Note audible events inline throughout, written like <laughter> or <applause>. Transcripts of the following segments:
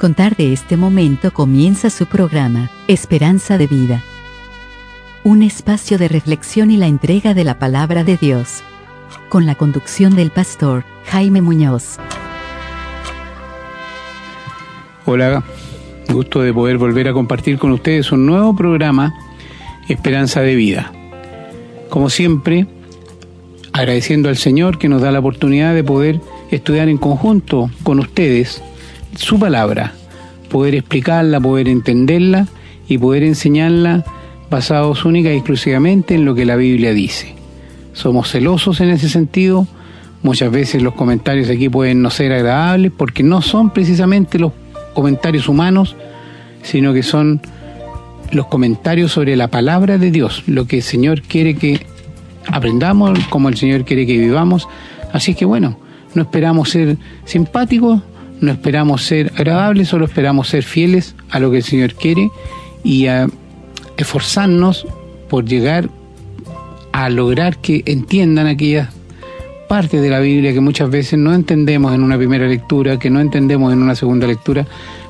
contar de este momento comienza su programa, Esperanza de Vida. Un espacio de reflexión y la entrega de la palabra de Dios. Con la conducción del pastor Jaime Muñoz. Hola, gusto de poder volver a compartir con ustedes un nuevo programa, Esperanza de Vida. Como siempre, agradeciendo al Señor que nos da la oportunidad de poder estudiar en conjunto con ustedes su palabra, poder explicarla, poder entenderla y poder enseñarla basados única y exclusivamente en lo que la Biblia dice. Somos celosos en ese sentido, muchas veces los comentarios aquí pueden no ser agradables porque no son precisamente los comentarios humanos, sino que son los comentarios sobre la palabra de Dios, lo que el Señor quiere que aprendamos, como el Señor quiere que vivamos. Así que bueno, no esperamos ser simpáticos, no esperamos ser agradables, solo esperamos ser fieles a lo que el Señor quiere y a esforzarnos por llegar a lograr que entiendan aquellas partes de la Biblia que muchas veces no entendemos en una primera lectura, que no entendemos en una segunda lectura,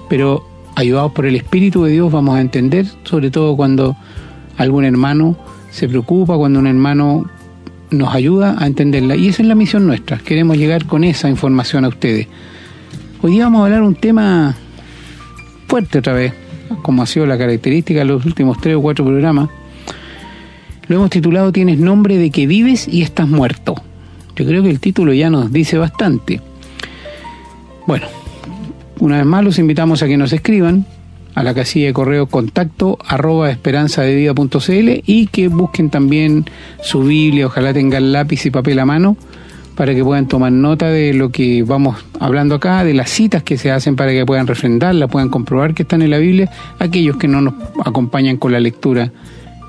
pero ayudados por el Espíritu de Dios vamos a entender, sobre todo cuando algún hermano se preocupa, cuando un hermano nos ayuda a entenderla. Y esa es la misión nuestra, queremos llegar con esa información a ustedes. Hoy vamos a hablar un tema fuerte otra vez, como ha sido la característica de los últimos tres o cuatro programas. Lo hemos titulado Tienes nombre de que vives y estás muerto. Yo creo que el título ya nos dice bastante. Bueno, una vez más los invitamos a que nos escriban a la casilla de correo contacto arroba esperanzadevida.cl y que busquen también su Biblia, ojalá tengan lápiz y papel a mano para que puedan tomar nota de lo que vamos hablando acá, de las citas que se hacen para que puedan refrendarla, puedan comprobar que están en la Biblia, aquellos que no nos acompañan con la lectura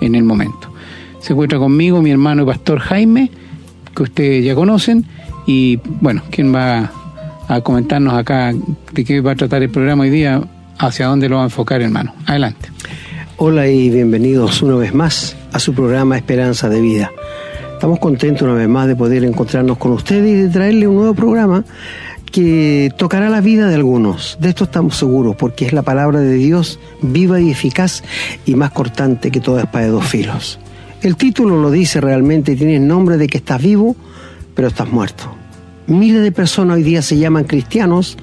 en el momento. Se encuentra conmigo mi hermano y pastor Jaime, que ustedes ya conocen, y bueno, quien va a comentarnos acá de qué va a tratar el programa hoy día, hacia dónde lo va a enfocar, hermano. Adelante. Hola y bienvenidos una vez más a su programa Esperanza de Vida. Estamos contentos una vez más de poder encontrarnos con ustedes y de traerle un nuevo programa que tocará la vida de algunos. De esto estamos seguros, porque es la palabra de Dios viva y eficaz y más cortante que toda espada de dos filos. El título lo dice realmente, tiene el nombre de que estás vivo, pero estás muerto. Miles de personas hoy día se llaman cristianos,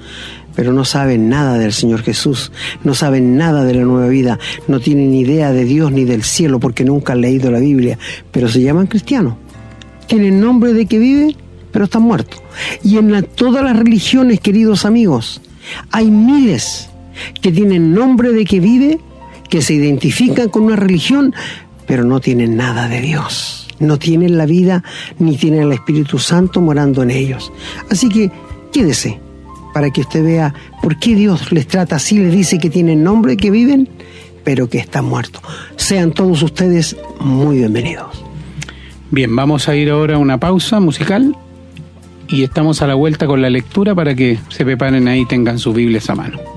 pero no saben nada del Señor Jesús, no saben nada de la nueva vida, no tienen idea de Dios ni del cielo porque nunca han leído la Biblia, pero se llaman cristianos tienen nombre de que vive, pero están muertos. Y en todas las religiones, queridos amigos, hay miles que tienen nombre de que vive, que se identifican con una religión, pero no tienen nada de Dios. No tienen la vida ni tienen el Espíritu Santo morando en ellos. Así que quédese para que usted vea por qué Dios les trata así, les dice que tienen nombre, que viven, pero que están muertos. Sean todos ustedes muy bienvenidos. Bien, vamos a ir ahora a una pausa musical y estamos a la vuelta con la lectura para que se preparen ahí y tengan sus Biblias a mano.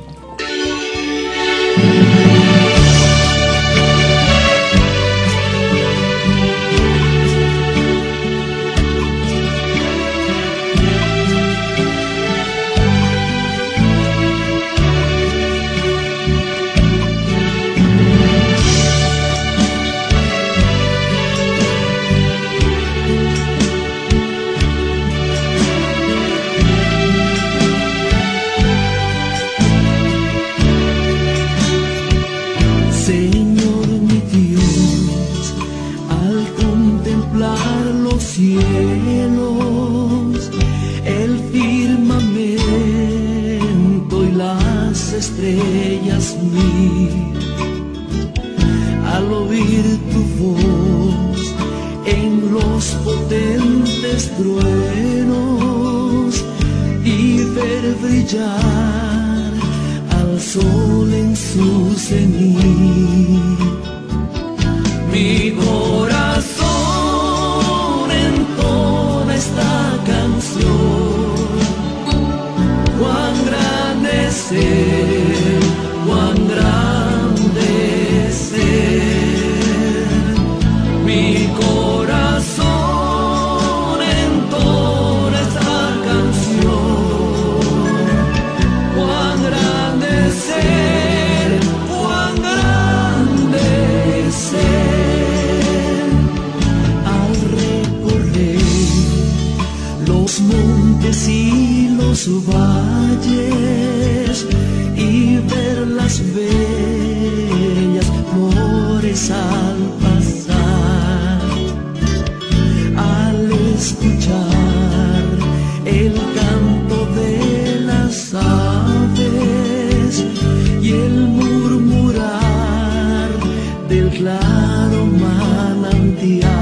Claro manantial.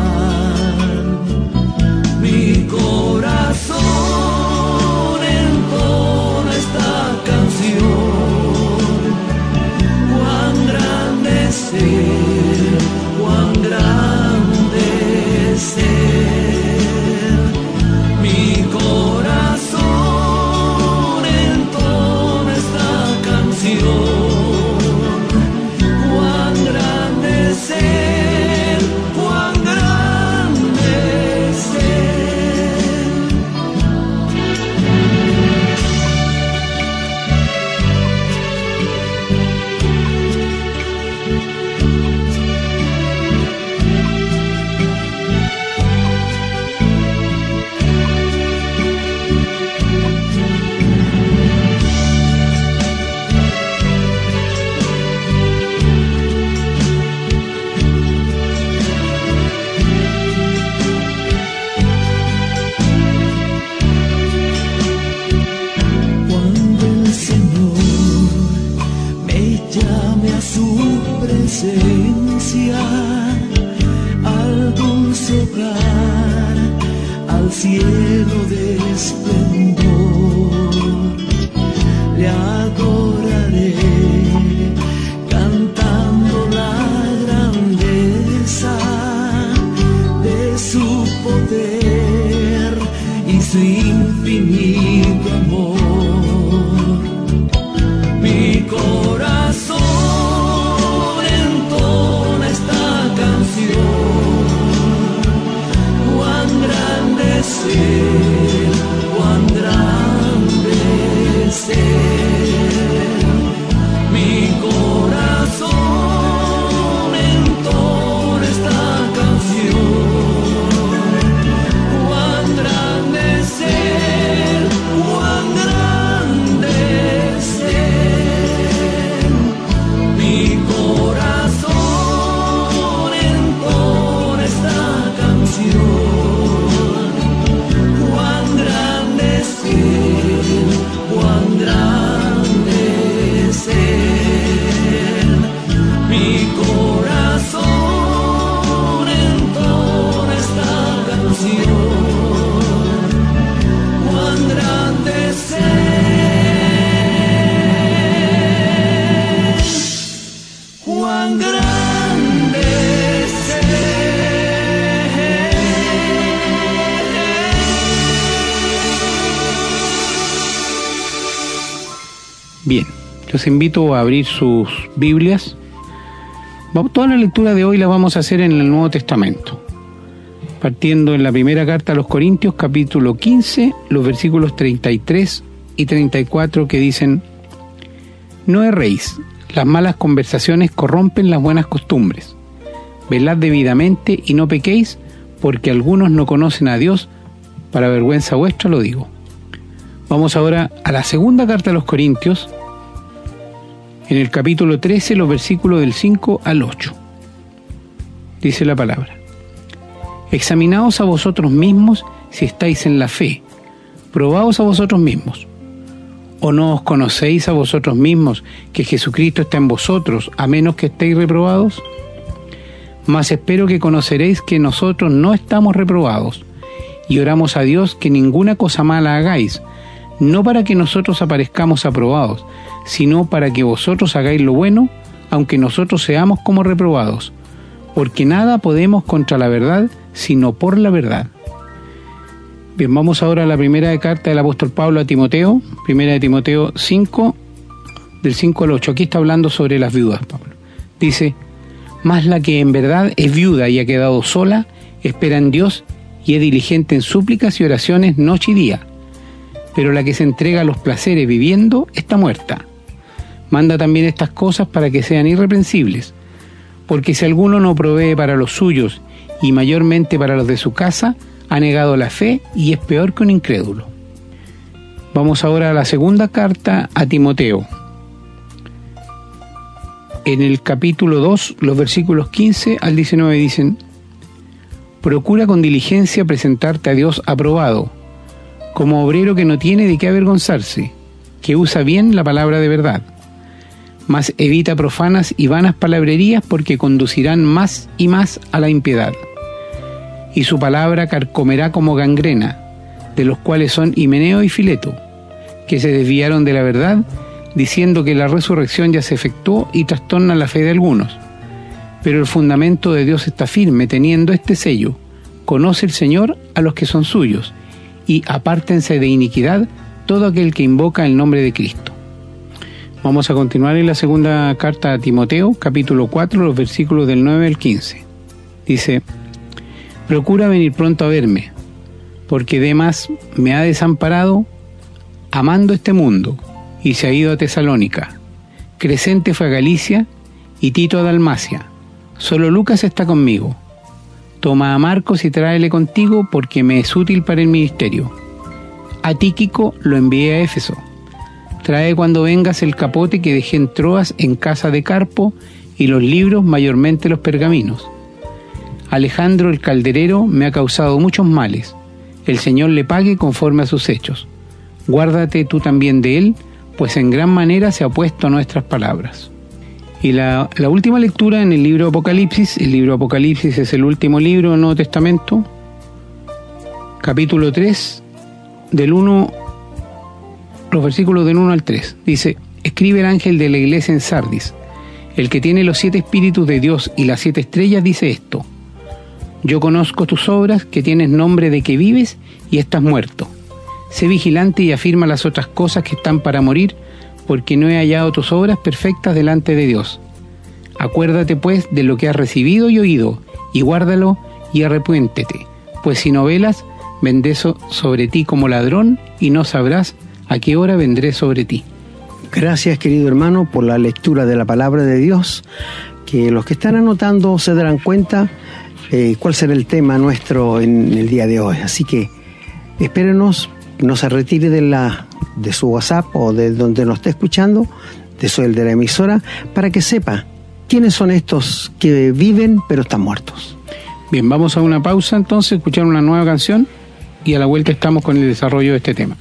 Los invito a abrir sus Biblias. Toda la lectura de hoy la vamos a hacer en el Nuevo Testamento, partiendo en la primera carta a los Corintios, capítulo 15, los versículos 33 y 34 que dicen, No erréis, las malas conversaciones corrompen las buenas costumbres. Velad debidamente y no pequéis, porque algunos no conocen a Dios, para vergüenza vuestra lo digo. Vamos ahora a la segunda carta a los Corintios, en el capítulo 13, los versículos del 5 al 8. Dice la palabra. Examinaos a vosotros mismos si estáis en la fe. Probaos a vosotros mismos. ¿O no os conocéis a vosotros mismos que Jesucristo está en vosotros, a menos que estéis reprobados? Mas espero que conoceréis que nosotros no estamos reprobados, y oramos a Dios que ninguna cosa mala hagáis, no para que nosotros aparezcamos aprobados, sino para que vosotros hagáis lo bueno, aunque nosotros seamos como reprobados, porque nada podemos contra la verdad, sino por la verdad. Bien, vamos ahora a la primera carta del apóstol Pablo a Timoteo, primera de Timoteo 5, del 5 al 8. Aquí está hablando sobre las viudas, Pablo. Dice, mas la que en verdad es viuda y ha quedado sola, espera en Dios y es diligente en súplicas y oraciones noche y día. Pero la que se entrega a los placeres viviendo está muerta. Manda también estas cosas para que sean irreprensibles. Porque si alguno no provee para los suyos y mayormente para los de su casa, ha negado la fe y es peor que un incrédulo. Vamos ahora a la segunda carta a Timoteo. En el capítulo 2, los versículos 15 al 19 dicen, Procura con diligencia presentarte a Dios aprobado, como obrero que no tiene de qué avergonzarse, que usa bien la palabra de verdad. Mas evita profanas y vanas palabrerías porque conducirán más y más a la impiedad. Y su palabra carcomerá como gangrena, de los cuales son Himeneo y Fileto, que se desviaron de la verdad, diciendo que la resurrección ya se efectuó y trastorna la fe de algunos. Pero el fundamento de Dios está firme, teniendo este sello. Conoce el Señor a los que son suyos, y apártense de iniquidad todo aquel que invoca el nombre de Cristo. Vamos a continuar en la segunda carta a Timoteo, capítulo 4, los versículos del 9 al 15. Dice, Procura venir pronto a verme, porque Demas me ha desamparado amando este mundo y se ha ido a Tesalónica. Crescente fue a Galicia y Tito a Dalmacia. Solo Lucas está conmigo. Toma a Marcos y tráele contigo porque me es útil para el ministerio. A Tíquico lo envié a Éfeso. Trae cuando vengas el capote que dejé en Troas en casa de Carpo y los libros, mayormente los pergaminos. Alejandro el calderero me ha causado muchos males. El Señor le pague conforme a sus hechos. Guárdate tú también de él, pues en gran manera se ha opuesto a nuestras palabras. Y la, la última lectura en el libro Apocalipsis, el libro Apocalipsis es el último libro del Nuevo Testamento, capítulo 3, del 1, los versículos del 1 al 3. Dice, escribe el ángel de la iglesia en Sardis, el que tiene los siete espíritus de Dios y las siete estrellas dice esto, yo conozco tus obras, que tienes nombre de que vives y estás muerto. Sé vigilante y afirma las otras cosas que están para morir, porque no he hallado tus obras perfectas delante de Dios. Acuérdate pues de lo que has recibido y oído, y guárdalo y arrepiéntete, pues si no velas, vendré so- sobre ti como ladrón y no sabrás a qué hora vendré sobre ti. Gracias, querido hermano, por la lectura de la palabra de Dios, que los que están anotando se darán cuenta eh, cuál será el tema nuestro en el día de hoy. Así que espérenos, no se retire de, la, de su WhatsApp o de donde nos esté escuchando, de su el de la emisora, para que sepa quiénes son estos que viven pero están muertos. Bien, vamos a una pausa entonces, escuchar una nueva canción y a la vuelta estamos con el desarrollo de este tema.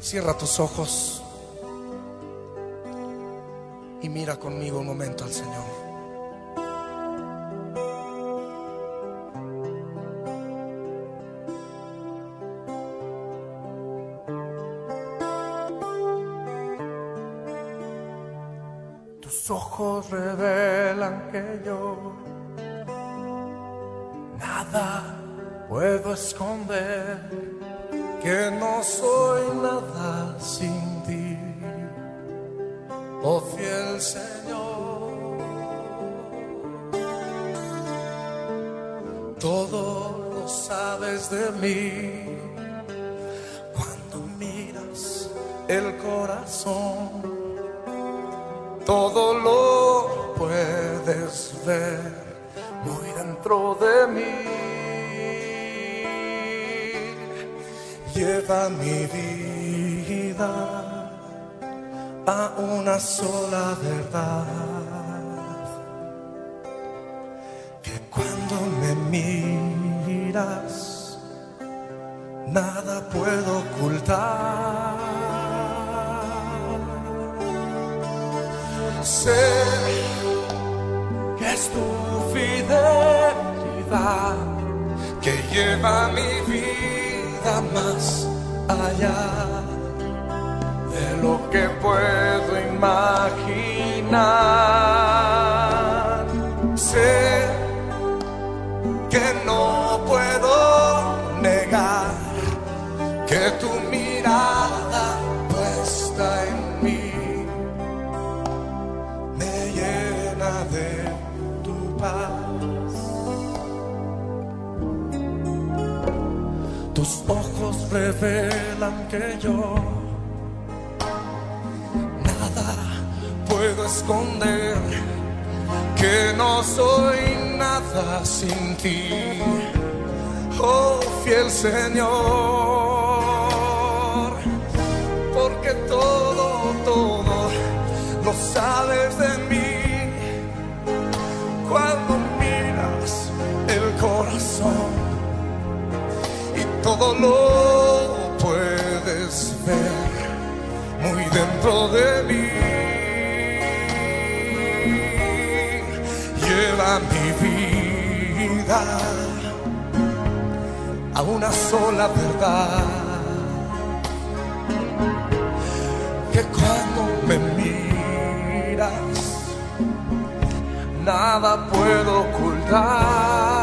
Cierra tus ojos y mira conmigo un momento al Señor. Tus ojos revelan que yo nada puedo esconder que no soy nada sin ti, oh fiel Señor. Todo lo sabes de mí Lleva mi vida a una sola verdad. Que cuando me miras, nada puedo ocultar. Sé que es tu fidelidad que lleva mi yo. Nada puedo esconder, que que no soy nada sin ti, oh fiel Señor, porque todo, todo lo sabes de mí. Cuando miras el corazón y todo lo de mí. Lleva mi vida a una sola verdad. Que cuando me miras, nada puedo ocultar.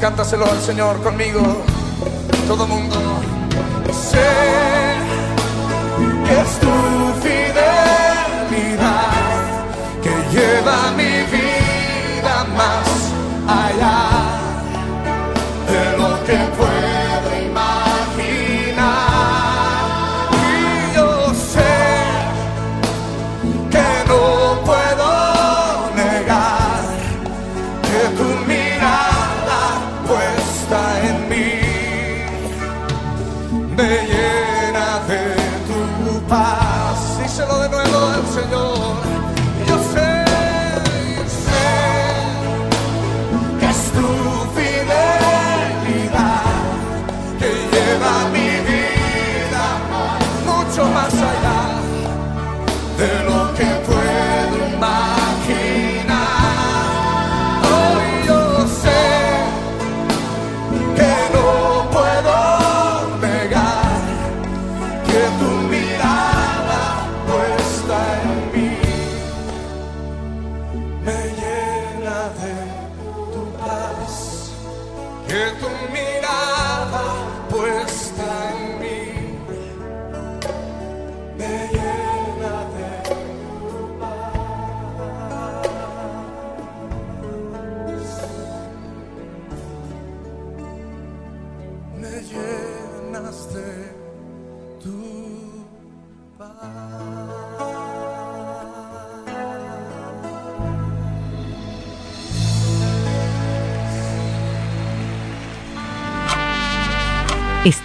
Cántaselo al Señor conmigo, todo mundo. Sé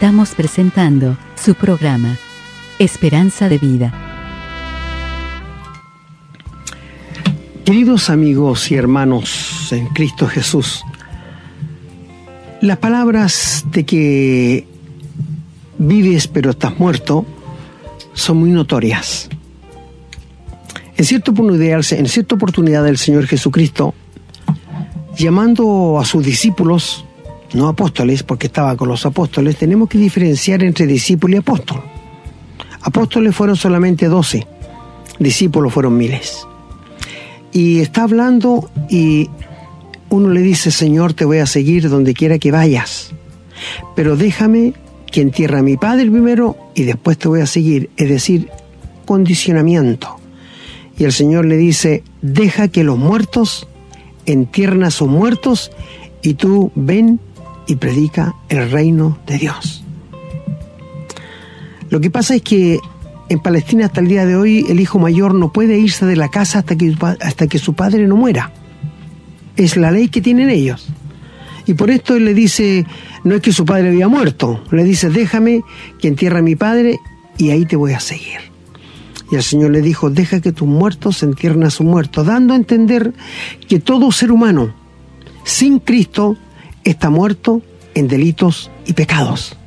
Estamos presentando su programa, Esperanza de Vida. Queridos amigos y hermanos en Cristo Jesús, las palabras de que vives pero estás muerto son muy notorias. En cierta oportunidad, en cierta oportunidad el Señor Jesucristo, llamando a sus discípulos, no apóstoles, porque estaba con los apóstoles, tenemos que diferenciar entre discípulo y apóstol. Apóstoles fueron solamente doce, discípulos fueron miles. Y está hablando y uno le dice, Señor, te voy a seguir donde quiera que vayas, pero déjame que entierre a mi padre primero y después te voy a seguir, es decir, condicionamiento. Y el Señor le dice, deja que los muertos entierren a sus muertos y tú ven y predica el reino de Dios. Lo que pasa es que en Palestina hasta el día de hoy el hijo mayor no puede irse de la casa hasta que, hasta que su padre no muera. Es la ley que tienen ellos. Y por esto él le dice, no es que su padre había muerto, le dice, déjame que entierre a mi padre y ahí te voy a seguir. Y el Señor le dijo, deja que tus muertos entierren a sus muertos, dando a entender que todo ser humano sin Cristo está muerto en delitos y pecados.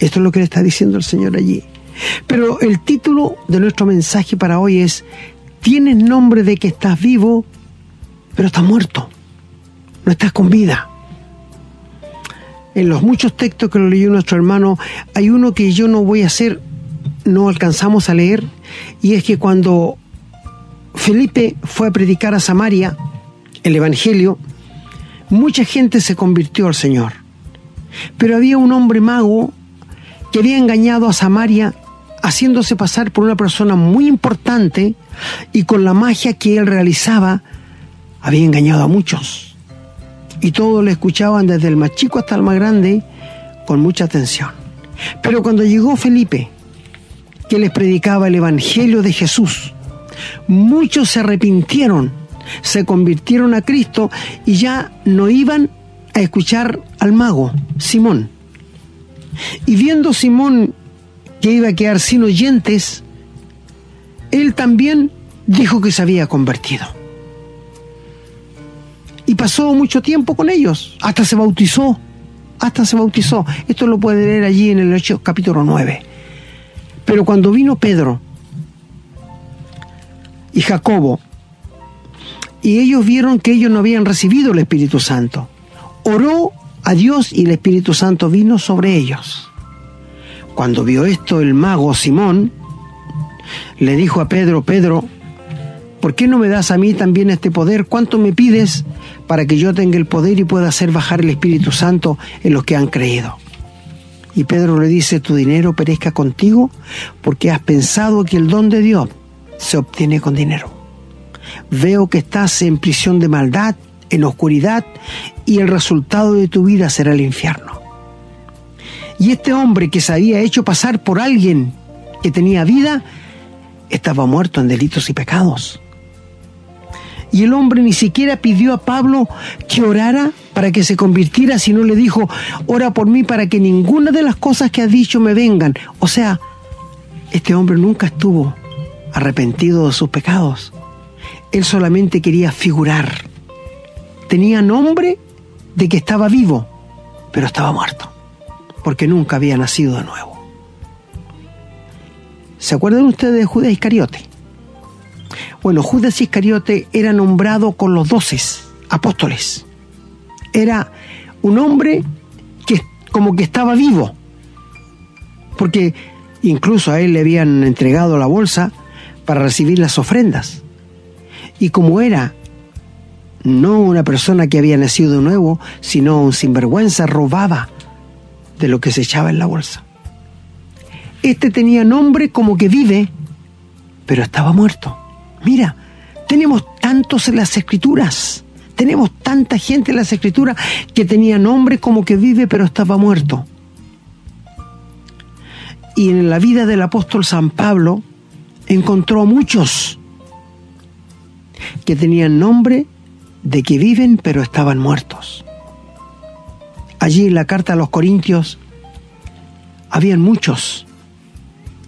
Esto es lo que le está diciendo el Señor allí. Pero el título de nuestro mensaje para hoy es, tienes nombre de que estás vivo, pero estás muerto, no estás con vida. en los muchos textos que lo leyó nuestro hermano, hay uno que yo no voy a hacer, no alcanzamos a leer, y es que cuando Felipe fue a predicar a Samaria el Evangelio, mucha gente se convirtió al Señor. Pero había un hombre mago que había engañado a Samaria haciéndose pasar por una persona muy importante y con la magia que él realizaba había engañado a muchos. Y todos le escuchaban desde el más chico hasta el más grande con mucha atención. Pero cuando llegó Felipe, que les predicaba el Evangelio de Jesús, muchos se arrepintieron, se convirtieron a Cristo y ya no iban a escuchar al mago, Simón. Y viendo Simón que iba a quedar sin oyentes, él también dijo que se había convertido. Y pasó mucho tiempo con ellos, hasta se bautizó, hasta se bautizó. Esto lo puede leer allí en el Hechos capítulo 9. Pero cuando vino Pedro y Jacobo, y ellos vieron que ellos no habían recibido el Espíritu Santo, oró a Dios y el Espíritu Santo vino sobre ellos. Cuando vio esto el mago Simón, le dijo a Pedro, Pedro, ¿por qué no me das a mí también este poder? ¿Cuánto me pides para que yo tenga el poder y pueda hacer bajar el Espíritu Santo en los que han creído? Y Pedro le dice, tu dinero perezca contigo porque has pensado que el don de Dios se obtiene con dinero. Veo que estás en prisión de maldad, en oscuridad, y el resultado de tu vida será el infierno. Y este hombre que se había hecho pasar por alguien que tenía vida, estaba muerto en delitos y pecados. Y el hombre ni siquiera pidió a Pablo que orara para que se convirtiera, sino le dijo, ora por mí para que ninguna de las cosas que has dicho me vengan. O sea, este hombre nunca estuvo arrepentido de sus pecados. Él solamente quería figurar. Tenía nombre de que estaba vivo, pero estaba muerto, porque nunca había nacido de nuevo. ¿Se acuerdan ustedes de Judas Iscariote? Bueno, Judas Iscariote era nombrado con los doces apóstoles. Era un hombre que como que estaba vivo, porque incluso a él le habían entregado la bolsa para recibir las ofrendas. Y como era no una persona que había nacido de nuevo, sino un sinvergüenza, robaba de lo que se echaba en la bolsa. Este tenía nombre como que vive, pero estaba muerto. Mira, tenemos tantos en las escrituras, tenemos tanta gente en las escrituras que tenía nombre como que vive, pero estaba muerto. Y en la vida del apóstol San Pablo encontró a muchos que tenían nombre de que viven pero estaban muertos. Allí en la carta a los Corintios habían muchos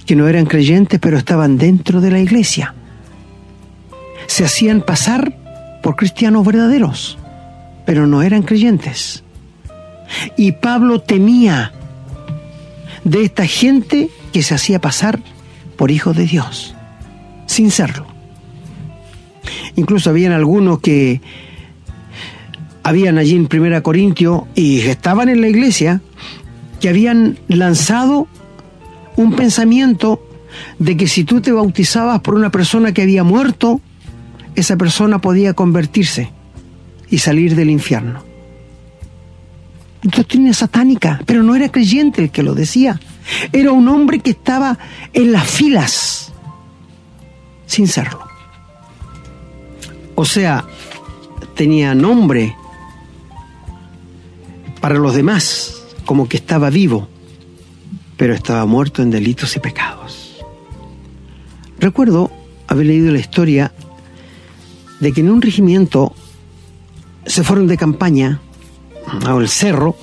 que no eran creyentes pero estaban dentro de la iglesia. Se hacían pasar por cristianos verdaderos, pero no eran creyentes. Y Pablo temía de esta gente que se hacía pasar por hijos de Dios, sin serlo. Incluso habían algunos que habían allí en Primera Corintio y estaban en la iglesia que habían lanzado un pensamiento de que si tú te bautizabas por una persona que había muerto, esa persona podía convertirse y salir del infierno. Doctrina satánica, pero no era creyente el que lo decía. Era un hombre que estaba en las filas sin serlo. O sea, tenía nombre para los demás, como que estaba vivo, pero estaba muerto en delitos y pecados. Recuerdo haber leído la historia de que en un regimiento se fueron de campaña al cerro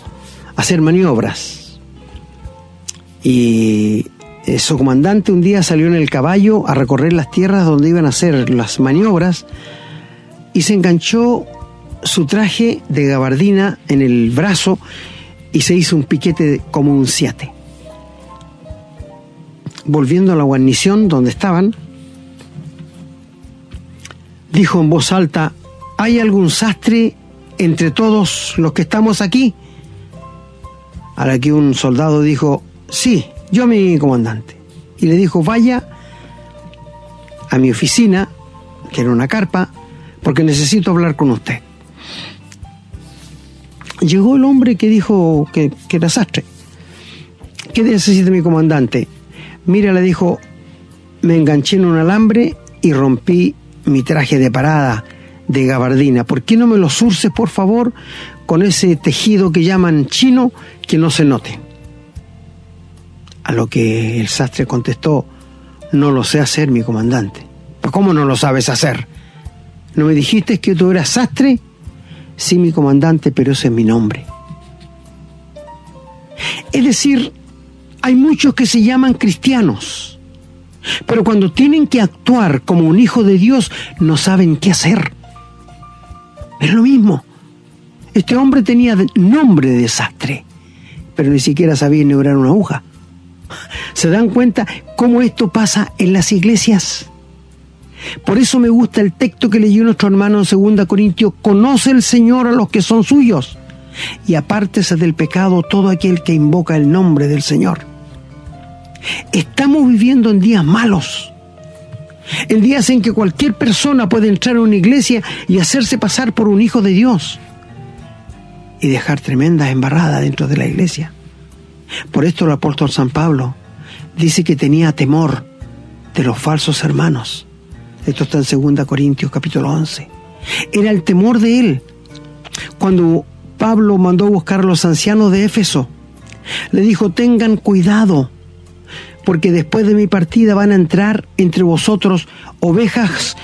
a hacer maniobras. Y su comandante un día salió en el caballo a recorrer las tierras donde iban a hacer las maniobras y se enganchó su traje de gabardina en el brazo y se hizo un piquete como un siete. Volviendo a la guarnición donde estaban, dijo en voz alta, ¿hay algún sastre entre todos los que estamos aquí? A la que un soldado dijo, sí, yo mi comandante. Y le dijo, vaya a mi oficina, que era una carpa, porque necesito hablar con usted. Llegó el hombre que dijo que, que era sastre. ¿Qué necesita mi comandante? Mira, le dijo, me enganché en un alambre y rompí mi traje de parada de gabardina. ¿Por qué no me lo surces, por favor, con ese tejido que llaman chino que no se note? A lo que el sastre contestó, no lo sé hacer, mi comandante. "¿Pues ¿Cómo no lo sabes hacer? ¿No me dijiste que tú eras sastre? Sí, mi comandante, pero ese es mi nombre. Es decir, hay muchos que se llaman cristianos, pero cuando tienen que actuar como un hijo de Dios, no saben qué hacer. Es lo mismo. Este hombre tenía nombre de desastre, pero ni siquiera sabía enhebrar una aguja. ¿Se dan cuenta cómo esto pasa en las iglesias? Por eso me gusta el texto que leyó nuestro hermano en 2 Corintios, conoce el Señor a los que son suyos y apártese del pecado todo aquel que invoca el nombre del Señor. Estamos viviendo en días malos, en días en que cualquier persona puede entrar a una iglesia y hacerse pasar por un hijo de Dios y dejar tremendas embarradas dentro de la iglesia. Por esto el apóstol San Pablo dice que tenía temor de los falsos hermanos. Esto está en 2 Corintios capítulo 11. Era el temor de él. Cuando Pablo mandó a buscar a los ancianos de Éfeso, le dijo, tengan cuidado, porque después de mi partida van a entrar entre vosotros ovejas,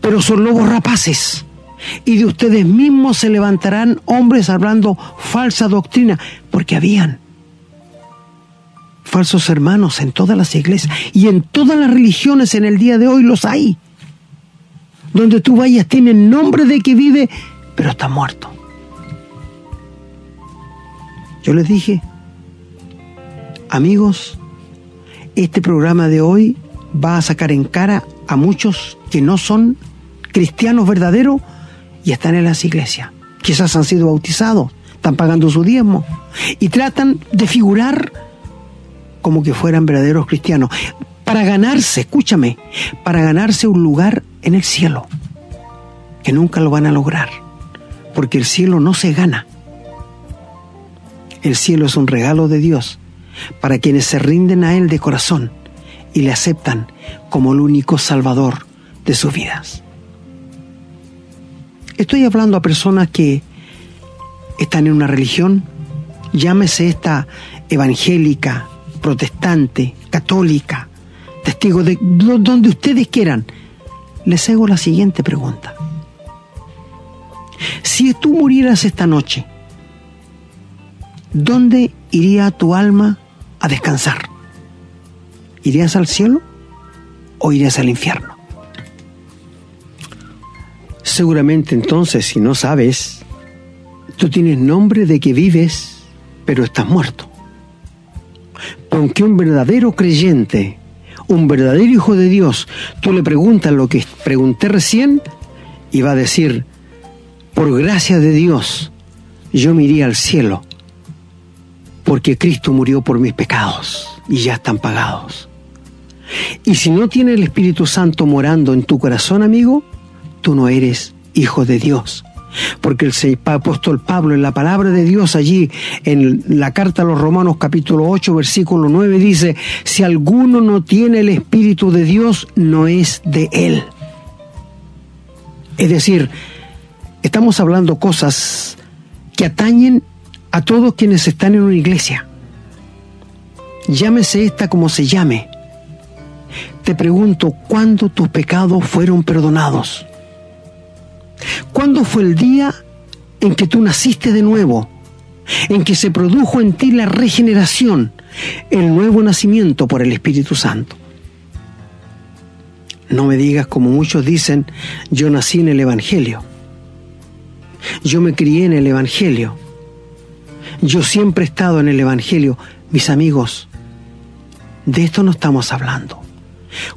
pero son lobos rapaces. Y de ustedes mismos se levantarán hombres hablando falsa doctrina, porque habían falsos hermanos en todas las iglesias y en todas las religiones en el día de hoy los hay. Donde tú vayas tienen nombre de que vive, pero está muerto. Yo les dije, amigos, este programa de hoy va a sacar en cara a muchos que no son cristianos verdaderos y están en las iglesias. Quizás han sido bautizados, están pagando su diezmo y tratan de figurar como que fueran verdaderos cristianos, para ganarse, escúchame, para ganarse un lugar en el cielo, que nunca lo van a lograr, porque el cielo no se gana. El cielo es un regalo de Dios para quienes se rinden a Él de corazón y le aceptan como el único salvador de sus vidas. Estoy hablando a personas que están en una religión, llámese esta evangélica, protestante, católica, testigo de do- donde ustedes quieran. Les hago la siguiente pregunta. Si tú murieras esta noche, ¿dónde iría tu alma a descansar? ¿Irías al cielo o irías al infierno? Seguramente entonces, si no sabes, tú tienes nombre de que vives, pero estás muerto. Aunque un verdadero creyente, un verdadero hijo de Dios, tú le preguntas lo que pregunté recién y va a decir, por gracia de Dios, yo me iría al cielo, porque Cristo murió por mis pecados y ya están pagados. Y si no tiene el Espíritu Santo morando en tu corazón, amigo, tú no eres hijo de Dios. Porque el apóstol Pablo en la palabra de Dios allí en la carta a los Romanos capítulo 8 versículo 9 dice, si alguno no tiene el Espíritu de Dios, no es de él. Es decir, estamos hablando cosas que atañen a todos quienes están en una iglesia. Llámese esta como se llame. Te pregunto, ¿cuándo tus pecados fueron perdonados? ¿Cuándo fue el día en que tú naciste de nuevo? En que se produjo en ti la regeneración, el nuevo nacimiento por el Espíritu Santo. No me digas como muchos dicen, yo nací en el Evangelio. Yo me crié en el Evangelio. Yo siempre he estado en el Evangelio. Mis amigos, de esto no estamos hablando.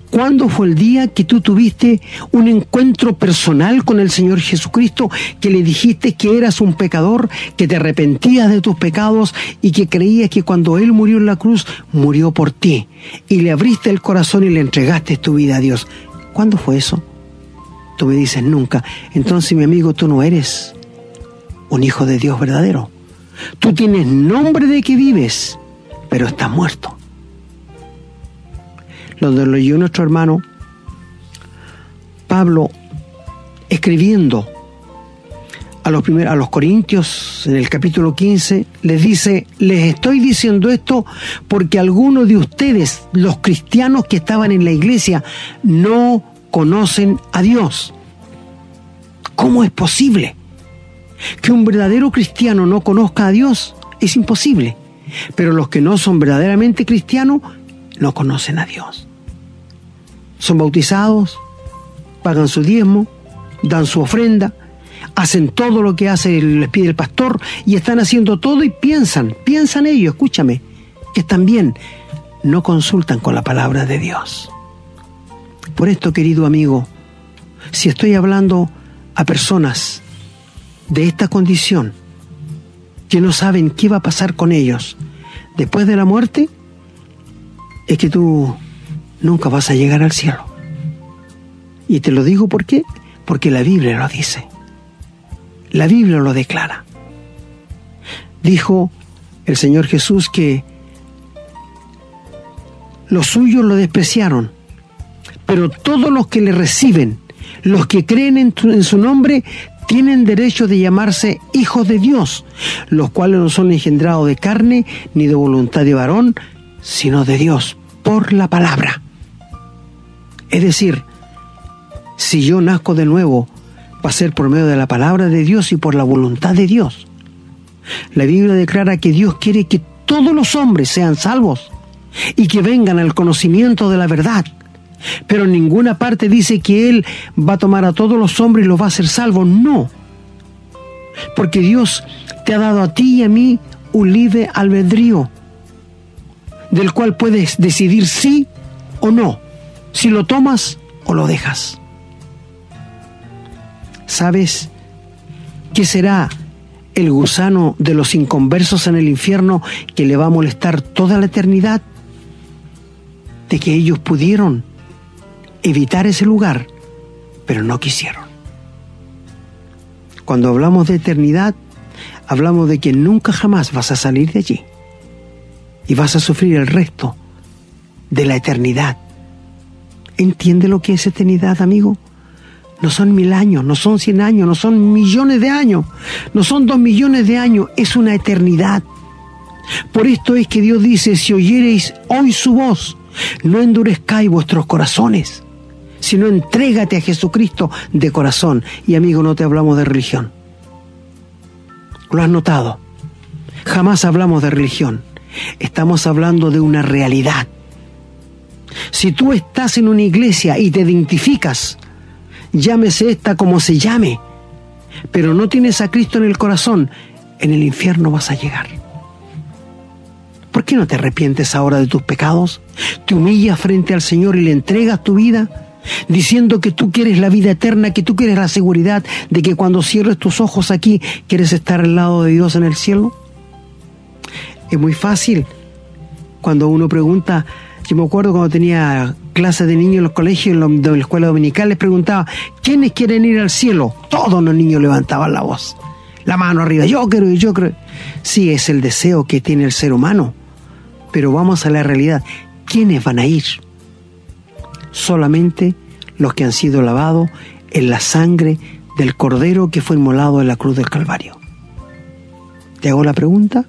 ¿Cuándo fue el día que tú tuviste un encuentro personal con el Señor Jesucristo, que le dijiste que eras un pecador, que te arrepentías de tus pecados y que creías que cuando Él murió en la cruz, murió por ti? Y le abriste el corazón y le entregaste tu vida a Dios. ¿Cuándo fue eso? Tú me dices nunca. Entonces, mi amigo, tú no eres un hijo de Dios verdadero. Tú tienes nombre de que vives, pero estás muerto. Lo de leyó nuestro hermano Pablo escribiendo a los, a los Corintios en el capítulo 15, les dice, les estoy diciendo esto porque algunos de ustedes, los cristianos que estaban en la iglesia, no conocen a Dios. ¿Cómo es posible? Que un verdadero cristiano no conozca a Dios es imposible, pero los que no son verdaderamente cristianos no conocen a Dios. Son bautizados, pagan su diezmo, dan su ofrenda, hacen todo lo que hace les pide el pastor y están haciendo todo y piensan, piensan ellos, escúchame, que están bien, no consultan con la palabra de Dios. Por esto, querido amigo, si estoy hablando a personas de esta condición, que no saben qué va a pasar con ellos después de la muerte, es que tú nunca vas a llegar al cielo. Y te lo digo por qué, porque la Biblia lo dice. La Biblia lo declara. Dijo el Señor Jesús que los suyos lo despreciaron, pero todos los que le reciben, los que creen en, tu- en su nombre, tienen derecho de llamarse hijos de Dios, los cuales no son engendrados de carne ni de voluntad de varón, sino de Dios, por la palabra. Es decir, si yo nazco de nuevo, va a ser por medio de la palabra de Dios y por la voluntad de Dios. La Biblia declara que Dios quiere que todos los hombres sean salvos y que vengan al conocimiento de la verdad. Pero en ninguna parte dice que Él va a tomar a todos los hombres y los va a hacer salvos. No. Porque Dios te ha dado a ti y a mí un libre albedrío, del cual puedes decidir sí o no, si lo tomas o lo dejas. ¿Sabes qué será el gusano de los inconversos en el infierno que le va a molestar toda la eternidad? De que ellos pudieron evitar ese lugar, pero no quisieron. Cuando hablamos de eternidad, hablamos de que nunca jamás vas a salir de allí y vas a sufrir el resto de la eternidad. ¿Entiende lo que es eternidad, amigo? No son mil años, no son cien años, no son millones de años, no son dos millones de años, es una eternidad. Por esto es que Dios dice, si oyereis hoy su voz, no endurezcáis vuestros corazones, sino entrégate a Jesucristo de corazón. Y amigo, no te hablamos de religión. Lo has notado. Jamás hablamos de religión. Estamos hablando de una realidad. Si tú estás en una iglesia y te identificas, llámese esta como se llame, pero no tienes a Cristo en el corazón, en el infierno vas a llegar. ¿Por qué no te arrepientes ahora de tus pecados? ¿Te humillas frente al Señor y le entregas tu vida? Diciendo que tú quieres la vida eterna, que tú quieres la seguridad de que cuando cierres tus ojos aquí quieres estar al lado de Dios en el cielo. Es muy fácil cuando uno pregunta, yo me acuerdo cuando tenía clases de niños en los colegios, en la, escuela dominical, les preguntaba, ¿quiénes quieren ir al cielo? Todos los niños levantaban la voz, la mano arriba, yo quiero, yo creo. Sí, es el deseo que tiene el ser humano, pero vamos a la realidad. ¿Quiénes van a ir? Solamente los que han sido lavados en la sangre del cordero que fue inmolado en la cruz del Calvario. Te hago la pregunta,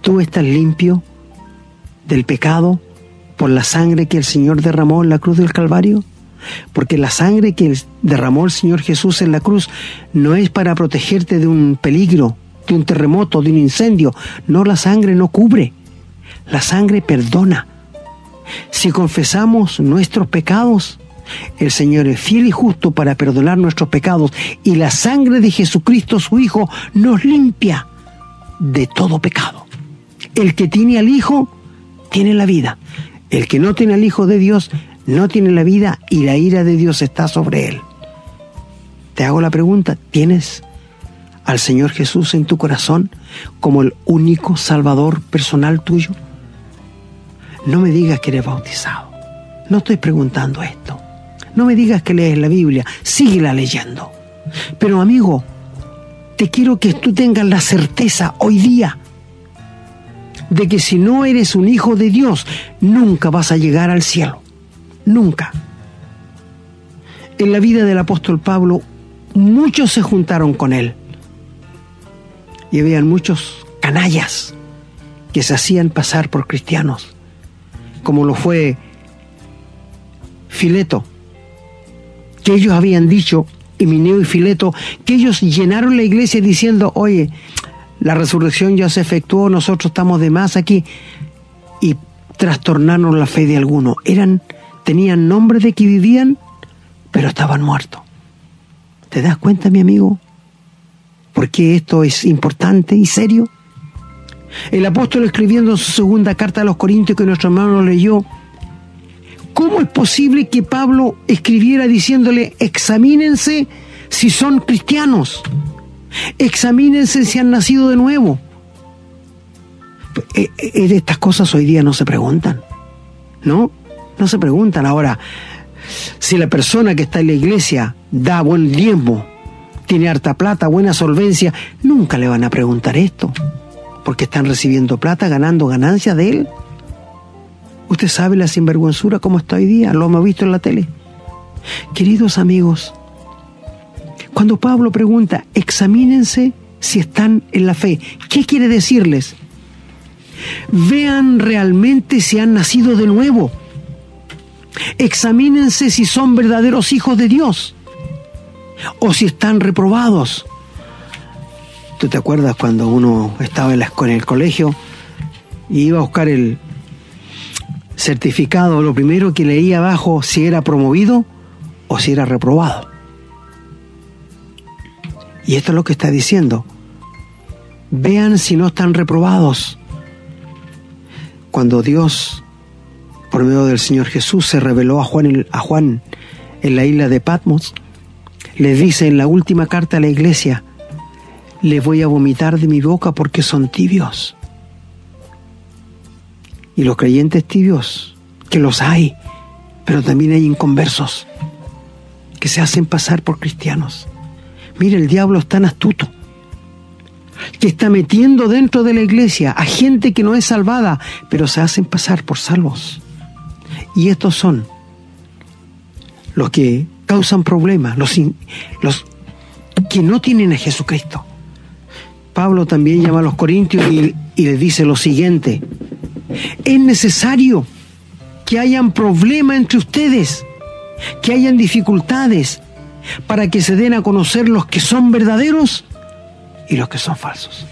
¿tú estás limpio del pecado por la sangre que el Señor derramó en la cruz del Calvario? Porque la sangre que derramó el Señor Jesús en la cruz no es para protegerte de un peligro, de un terremoto, de un incendio. No, la sangre no cubre. La sangre perdona. Si confesamos nuestros pecados, el Señor es fiel y justo para perdonar nuestros pecados y la sangre de Jesucristo, su Hijo, nos limpia de todo pecado. El que tiene al Hijo, tiene la vida. El que no tiene al Hijo de Dios, no tiene la vida y la ira de Dios está sobre él. Te hago la pregunta, ¿tienes al Señor Jesús en tu corazón como el único Salvador personal tuyo? No me digas que eres bautizado. No estoy preguntando esto. No me digas que lees la Biblia. Síguela leyendo. Pero amigo, te quiero que tú tengas la certeza hoy día de que si no eres un hijo de Dios, nunca vas a llegar al cielo. Nunca. En la vida del apóstol Pablo, muchos se juntaron con él. Y habían muchos canallas que se hacían pasar por cristianos, como lo fue Fileto, que ellos habían dicho, Emineo y Fileto, que ellos llenaron la iglesia diciendo, oye, la resurrección ya se efectuó, nosotros estamos de más aquí, y trastornaron la fe de algunos. Eran, tenían nombre de que vivían, pero estaban muertos. ¿Te das cuenta, mi amigo? ¿Por qué esto es importante y serio? El apóstol escribiendo su segunda carta a los Corintios que nuestro hermano leyó, ¿cómo es posible que Pablo escribiera diciéndole, examínense si son cristianos? Examínense si han nacido de nuevo. Eh, eh, estas cosas hoy día no se preguntan, ¿no? No se preguntan. Ahora, si la persona que está en la iglesia da buen diezmo, tiene harta plata, buena solvencia, nunca le van a preguntar esto, porque están recibiendo plata, ganando ganancias de él. Usted sabe la sinvergüenzura como está hoy día, lo hemos visto en la tele. Queridos amigos, cuando Pablo pregunta, examínense si están en la fe, ¿qué quiere decirles? Vean realmente si han nacido de nuevo. Examínense si son verdaderos hijos de Dios o si están reprobados. ¿Tú te acuerdas cuando uno estaba en, la, el colegio y iba a buscar el certificado? Lo primero que leía abajo si era promovido o si era reprobado. Y esto es lo que está diciendo. Vean si no están reprobados. Cuando Dios, por medio del Señor Jesús, se reveló a Juan, a Juan en la isla de Patmos, le dice en la última carta a la iglesia, les voy a vomitar de mi boca porque son tibios. Y los creyentes tibios, que los hay, pero también hay inconversos, que se hacen pasar por cristianos. Mire, el diablo es tan astuto que está metiendo dentro de la iglesia a gente que no es salvada, pero se hacen pasar por salvos. Y estos son los que causan problemas, los, los que no tienen a Jesucristo. Pablo también llama a los corintios y, y les dice lo siguiente, es necesario que hayan problemas entre ustedes, que hayan dificultades, para que se den a conocer los que son verdaderos y los que son falsos.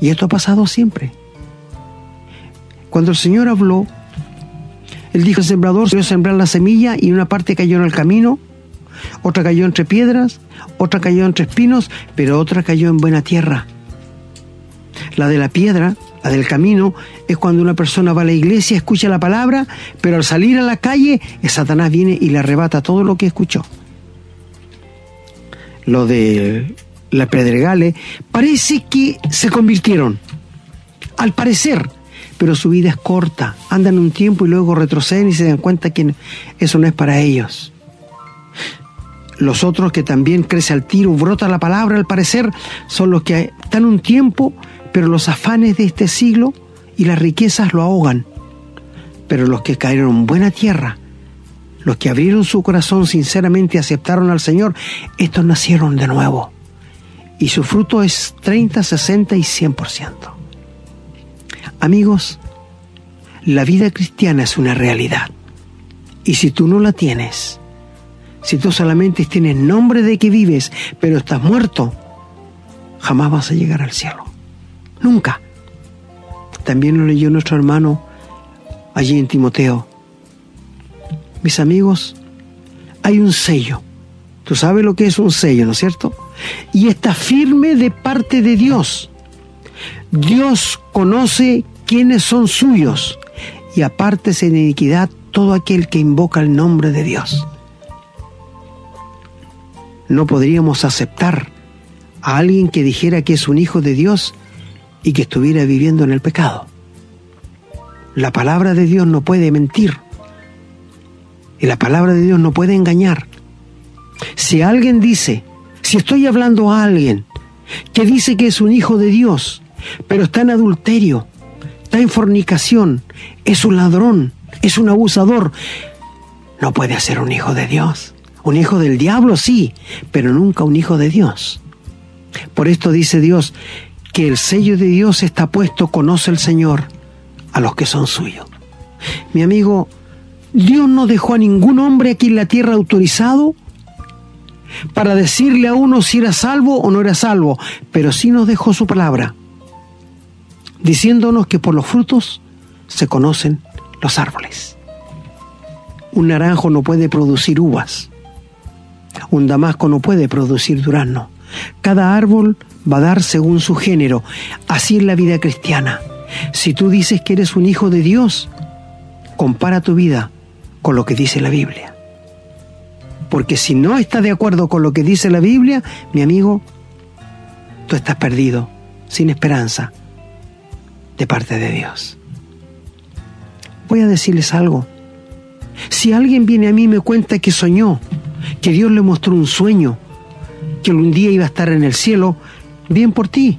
Y esto ha pasado siempre. Cuando el Señor habló, Él dijo, el sembrador se a sembrar la semilla y una parte cayó en el camino, otra cayó entre piedras, otra cayó entre espinos, pero otra cayó en buena tierra. La de la piedra, la del camino, es cuando una persona va a la iglesia, escucha la palabra, pero al salir a la calle, Satanás viene y le arrebata todo lo que escuchó lo de la Pedregale, parece que se convirtieron. Al parecer, pero su vida es corta. Andan un tiempo y luego retroceden y se dan cuenta que eso no es para ellos. Los otros que también crece al tiro, brota la palabra, al parecer, son los que están un tiempo, pero los afanes de este siglo y las riquezas lo ahogan. Pero los que cayeron en buena tierra, los que abrieron su corazón sinceramente y aceptaron al Señor, estos nacieron de nuevo. Y su fruto es 30, 60 y 100%. Amigos, la vida cristiana es una realidad. Y si tú no la tienes, si tú solamente tienes nombre de que vives, pero estás muerto, jamás vas a llegar al cielo. Nunca. También lo leyó nuestro hermano allí en Timoteo mis amigos, hay un sello. Tú sabes lo que es un sello, ¿no es cierto? Y está firme de parte de Dios. Dios conoce quiénes son suyos y aparte de iniquidad todo aquel que invoca el nombre de Dios. No podríamos aceptar a alguien que dijera que es un hijo de Dios y que estuviera viviendo en el pecado. La palabra de Dios no puede mentir. Y la palabra de Dios no puede engañar. Si alguien dice, si estoy hablando a alguien que dice que es un hijo de Dios, pero está en adulterio, está en fornicación, es un ladrón, es un abusador, no puede ser un hijo de Dios. Un hijo del diablo sí, pero nunca un hijo de Dios. Por esto dice Dios que el sello de Dios está puesto, conoce el Señor, a los que son suyos. Mi amigo, Dios no dejó a ningún hombre aquí en la tierra autorizado para decirle a uno si era salvo o no era salvo, pero sí nos dejó su palabra, diciéndonos que por los frutos se conocen los árboles. Un naranjo no puede producir uvas, un damasco no puede producir durazno. Cada árbol va a dar según su género. Así es la vida cristiana. Si tú dices que eres un hijo de Dios, compara tu vida con lo que dice la Biblia. Porque si no estás de acuerdo con lo que dice la Biblia, mi amigo, tú estás perdido, sin esperanza, de parte de Dios. Voy a decirles algo. Si alguien viene a mí y me cuenta que soñó, que Dios le mostró un sueño, que un día iba a estar en el cielo, bien por ti.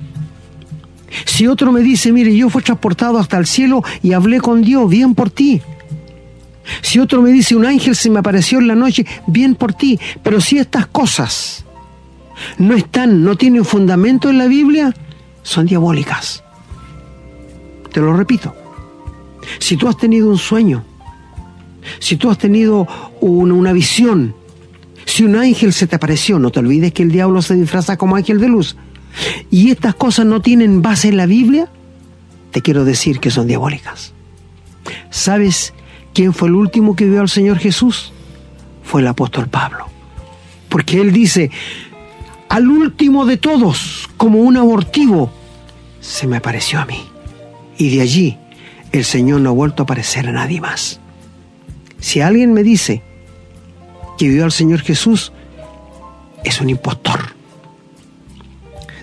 Si otro me dice, mire, yo fui transportado hasta el cielo y hablé con Dios, bien por ti. Si otro me dice, un ángel se me apareció en la noche, bien por ti. Pero si estas cosas no están, no tienen fundamento en la Biblia, son diabólicas. Te lo repito. Si tú has tenido un sueño, si tú has tenido una, visión, si un ángel se te apareció, no te olvides que el diablo se disfraza como ángel de luz, y estas cosas no tienen base en la Biblia, te quiero decir que son diabólicas. ¿Sabes quién fue el último que vio al Señor Jesús? Fue el apóstol Pablo. Porque él dice, al último de todos, como un abortivo, se me apareció a mí. Y de allí el Señor no ha vuelto a aparecer a nadie más. Si alguien me dice que vio al Señor Jesús, es un impostor.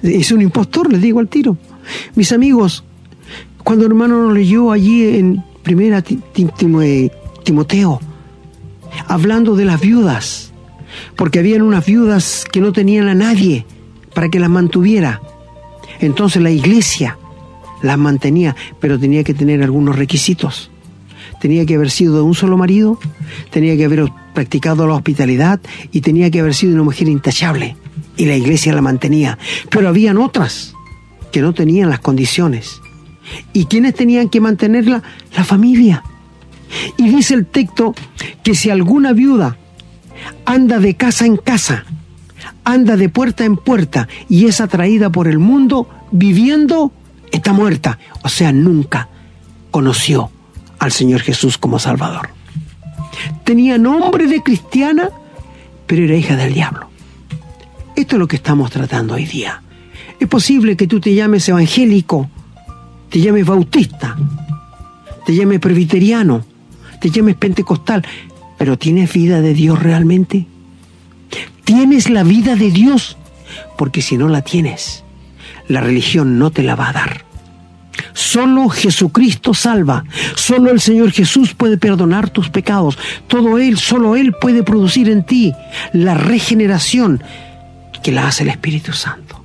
Es un impostor, les digo al tiro. Mis amigos, cuando hermano nos leyó allí en primera Timoteo, hablando de las viudas, porque habían unas viudas que no tenían a nadie para que las mantuviera. Entonces la iglesia las mantenía, pero tenía que tener algunos requisitos. Tenía que haber sido de un solo marido, tenía que haber practicado la hospitalidad y tenía que haber sido una mujer intachable. Y la iglesia la mantenía. Pero habían otras que no tenían las condiciones. ¿Y quiénes tenían que mantenerla? La familia. Y dice el texto que si alguna viuda anda de casa en casa, anda de puerta en puerta y es atraída por el mundo, viviendo, está muerta. O sea, nunca conoció al Señor Jesús como Salvador. Tenía nombre de cristiana, pero era hija del diablo. Esto es lo que estamos tratando hoy día. Es posible que tú te llames evangélico, te llames bautista, te llames presbiteriano, te llames pentecostal, pero ¿tienes vida de Dios realmente? ¿Tienes la vida de Dios? Porque si no la tienes, la religión no te la va a dar. Solo Jesucristo salva. Solo el Señor Jesús puede perdonar tus pecados. Todo Él, solo Él puede producir en ti la regeneración que la hace el Espíritu Santo.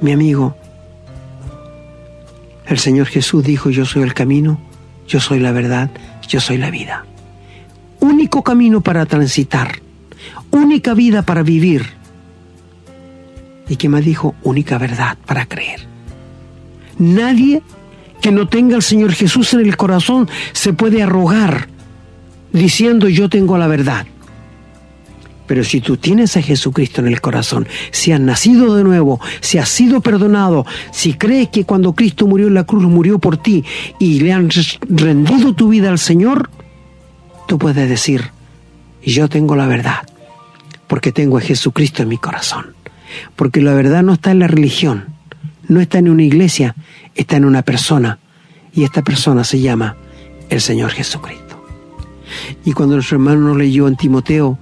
Mi amigo, el Señor Jesús dijo, yo soy el camino, yo soy la verdad, yo soy la vida. Único camino para transitar, única vida para vivir. ¿Y qué más dijo? Única verdad para creer. Nadie que no tenga al Señor Jesús en el corazón se puede arrogar diciendo yo tengo la verdad. Pero si tú tienes a Jesucristo en el corazón, si has nacido de nuevo, si has sido perdonado, si crees que cuando Cristo murió en la cruz murió por ti y le han rendido tu vida al Señor, tú puedes decir, yo tengo la verdad, porque tengo a Jesucristo en mi corazón. Porque la verdad no está en la religión, no está en una iglesia, está en una persona. Y esta persona se llama el Señor Jesucristo. Y cuando nuestro hermano leyó en Timoteo,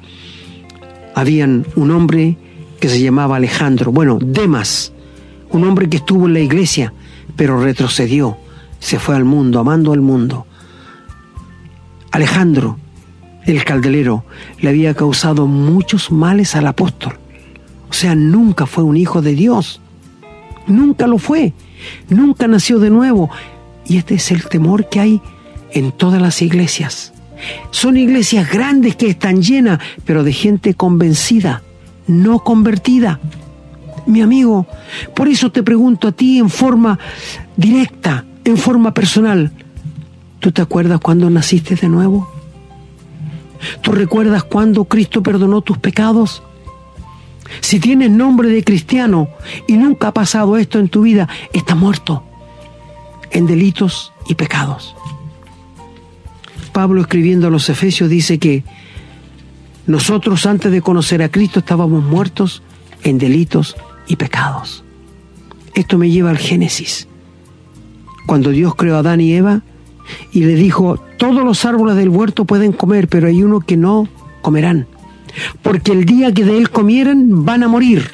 habían un hombre que se llamaba Alejandro, bueno, Demas, un hombre que estuvo en la iglesia, pero retrocedió, se fue al mundo, amando al mundo. Alejandro, el caldelero, le había causado muchos males al apóstol. O sea, nunca fue un hijo de Dios. Nunca lo fue. Nunca nació de nuevo. Y este es el temor que hay en todas las iglesias. Son iglesias grandes que están llenas, pero de gente convencida, no convertida. Mi amigo, por eso te pregunto a ti en forma directa, en forma personal, ¿tú te acuerdas cuando naciste de nuevo? ¿Tú recuerdas cuando Cristo perdonó tus pecados? Si tienes nombre de cristiano y nunca ha pasado esto en tu vida, estás muerto en delitos y pecados. Pablo escribiendo a los Efesios dice que nosotros antes de conocer a Cristo estábamos muertos en delitos y pecados. Esto me lleva al Génesis. Cuando Dios creó a Adán y Eva y le dijo, todos los árboles del huerto pueden comer, pero hay uno que no comerán, porque el día que de él comieran van a morir.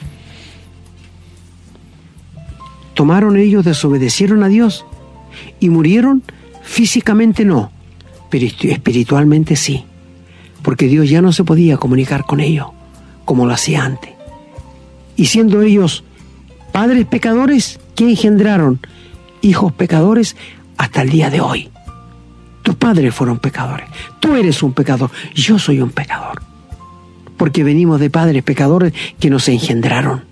Tomaron ellos, desobedecieron a Dios y murieron, físicamente no, espiritualmente sí, porque Dios ya no se podía comunicar con ellos como lo hacía antes. Y siendo ellos padres pecadores, que engendraron hijos pecadores hasta el día de hoy. Tus padres fueron pecadores, tú eres un pecador, yo soy un pecador, porque venimos de padres pecadores que nos engendraron.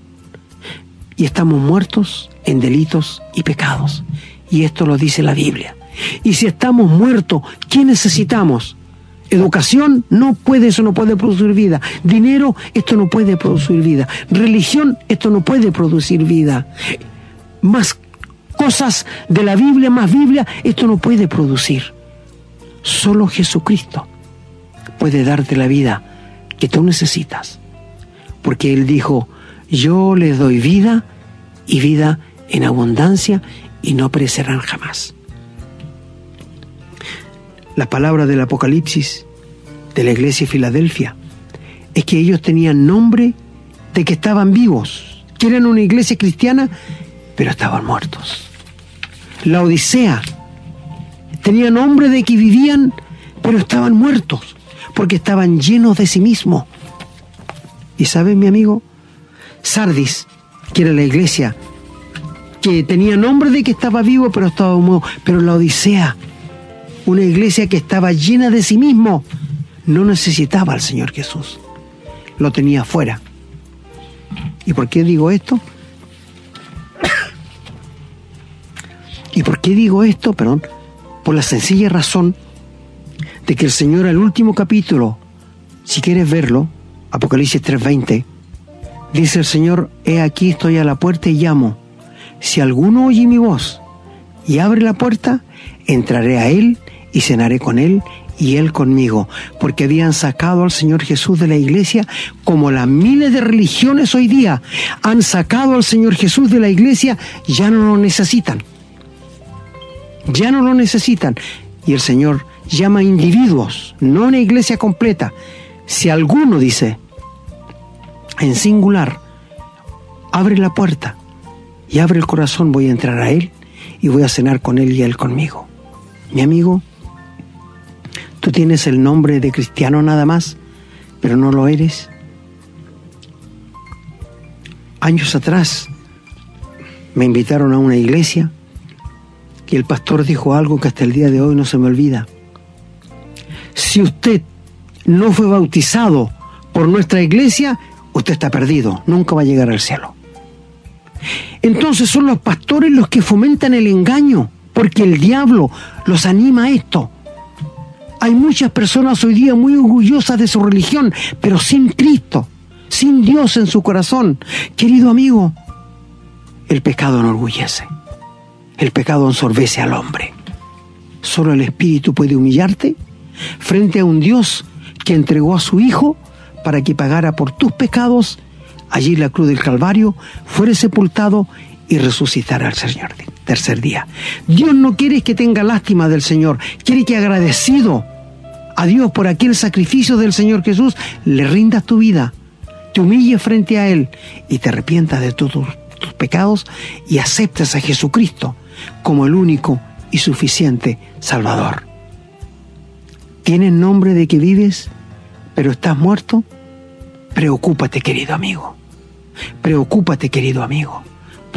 Y estamos muertos en delitos y pecados. Y esto lo dice la Biblia. Y si estamos muertos, ¿qué necesitamos? Educación no puede, eso no puede producir vida. Dinero, esto no puede producir vida. Religión, esto no puede producir vida. Más cosas de la Biblia, más Biblia, esto no puede producir. Solo Jesucristo puede darte la vida que tú necesitas. Porque Él dijo, yo les doy vida y vida en abundancia y no perecerán jamás. La palabra del Apocalipsis de la iglesia de Filadelfia es que ellos tenían nombre de que estaban vivos, que eran una iglesia cristiana, pero estaban muertos. La Odisea tenía nombre de que vivían, pero estaban muertos, porque estaban llenos de sí mismos. Y sabes, mi amigo, Sardis, que era la iglesia que tenía nombre de que estaba vivo, pero estaba muerto. Pero la Odisea, una iglesia que estaba llena de sí mismo, no necesitaba al Señor Jesús. Lo tenía afuera. ¿Y por qué digo esto? ¿Y por qué digo esto? Perdón. Por la sencilla razón de que el Señor al último capítulo, si quieres verlo, Apocalipsis 3:20, dice el Señor, he aquí estoy a la puerta y llamo. Si alguno oye mi voz y abre la puerta, entraré a él y cenaré con él y él conmigo, porque habían sacado al Señor Jesús de la iglesia como las miles de religiones hoy día han sacado al Señor Jesús de la iglesia, ya no lo necesitan. Ya no lo necesitan. Y el Señor llama a individuos, no una iglesia completa. Si alguno dice, en singular, abre la puerta y abre el corazón, voy a entrar a Él y voy a cenar con Él y Él conmigo. Mi amigo, tú tienes el nombre de cristiano nada más, pero no lo eres. Años atrás me invitaron a una iglesia y el pastor dijo algo que hasta el día de hoy no se me olvida. Si usted no fue bautizado por nuestra iglesia, usted está perdido, nunca va a llegar al cielo. Entonces son los pastores los que fomentan el engaño, porque el diablo los anima a esto. Hay muchas personas hoy día muy orgullosas de su religión, pero sin Cristo, sin Dios en su corazón. Querido amigo, el pecado enorgullece. El pecado ensorbece al hombre. Solo el Espíritu puede humillarte frente a un Dios que entregó a su Hijo para que pagara por tus pecados allí en la cruz del Calvario, fuere sepultado y resucitará al Señor tercer día. Dios no quiere que tenga lástima del Señor, quiere que agradecido a Dios por aquel sacrificio del Señor Jesús, le rindas tu vida, te humilles frente a Él y te arrepientas de todos tus pecados y aceptes a Jesucristo como el único y suficiente Salvador. ¿Tienes nombre de que vives, pero estás muerto? Preocúpate, querido amigo. Preocúpate, querido amigo,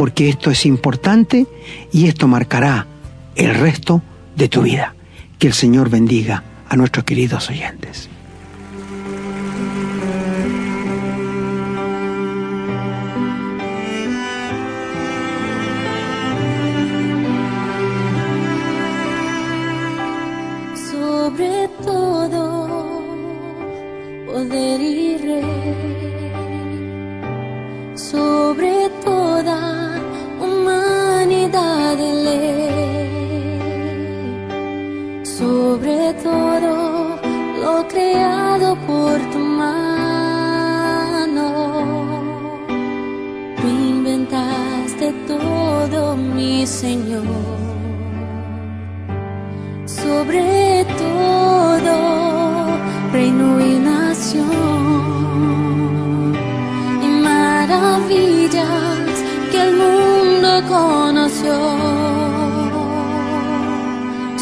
porque esto es importante y esto marcará el resto de tu vida. Que el Señor bendiga a nuestros queridos oyentes. sobre todo poder y sobre toda sobre todo lo creado por tu mano. Tú inventaste todo, mi Señor